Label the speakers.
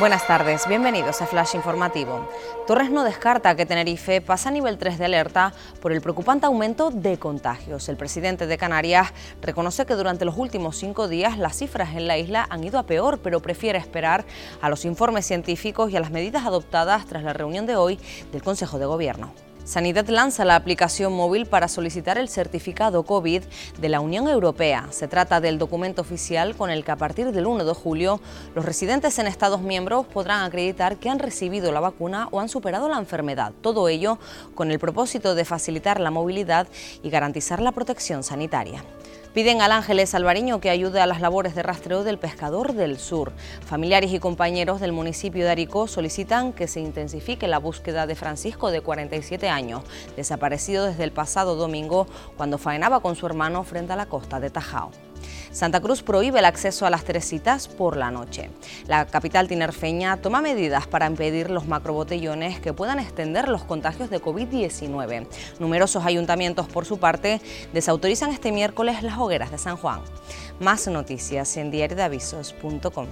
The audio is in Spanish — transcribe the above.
Speaker 1: Buenas tardes, bienvenidos a Flash Informativo. Torres no descarta que Tenerife pasa a nivel 3 de alerta por el preocupante aumento de contagios. El presidente de Canarias reconoce que durante los últimos cinco días las cifras en la isla han ido a peor, pero prefiere esperar a los informes científicos y a las medidas adoptadas tras la reunión de hoy del Consejo de Gobierno. Sanidad lanza la aplicación móvil para solicitar el certificado COVID de la Unión Europea. Se trata del documento oficial con el que a partir del 1 de julio los residentes en Estados miembros podrán acreditar que han recibido la vacuna o han superado la enfermedad. Todo ello con el propósito de facilitar la movilidad y garantizar la protección sanitaria. Piden al Ángeles Alvariño que ayude a las labores de rastreo del pescador del sur. Familiares y compañeros del municipio de Aricó solicitan que se intensifique la búsqueda de Francisco de 47 años, desaparecido desde el pasado domingo cuando faenaba con su hermano frente a la costa de Tajao. Santa Cruz prohíbe el acceso a las Teresitas por la noche. La capital tinerfeña toma medidas para impedir los macrobotellones que puedan extender los contagios de COVID-19. Numerosos ayuntamientos, por su parte, desautorizan este miércoles las hogueras de San Juan. Más noticias en diariodeavisos.com.